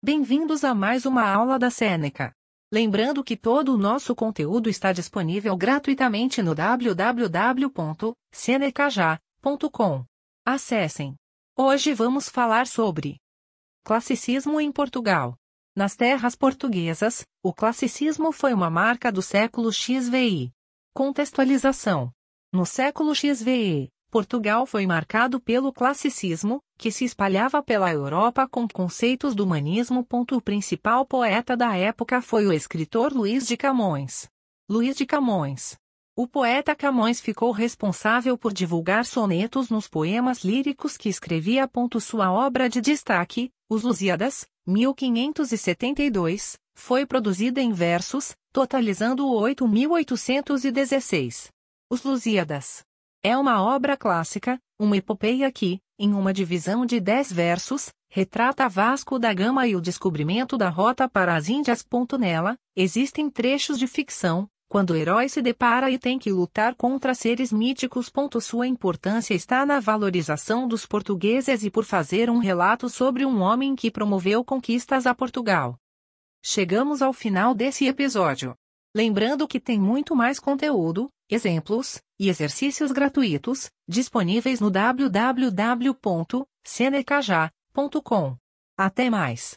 Bem-vindos a mais uma aula da Seneca. Lembrando que todo o nosso conteúdo está disponível gratuitamente no www.senecaja.com. Acessem. Hoje vamos falar sobre classicismo em Portugal. Nas terras portuguesas, o classicismo foi uma marca do século XVI. Contextualização. No século XVI, Portugal foi marcado pelo classicismo, que se espalhava pela Europa com conceitos do humanismo. O principal poeta da época foi o escritor Luís de Camões. Luís de Camões. O poeta Camões ficou responsável por divulgar sonetos nos poemas líricos que escrevia. Sua obra de destaque, Os Lusíadas, 1572, foi produzida em versos, totalizando 8.816. Os Lusíadas. É uma obra clássica, uma epopeia que, em uma divisão de dez versos, retrata Vasco da Gama e o descobrimento da rota para as Índias. Nela, existem trechos de ficção, quando o herói se depara e tem que lutar contra seres míticos. Sua importância está na valorização dos portugueses e por fazer um relato sobre um homem que promoveu conquistas a Portugal. Chegamos ao final desse episódio. Lembrando que tem muito mais conteúdo, exemplos e exercícios gratuitos disponíveis no www.senecaja.com. Até mais!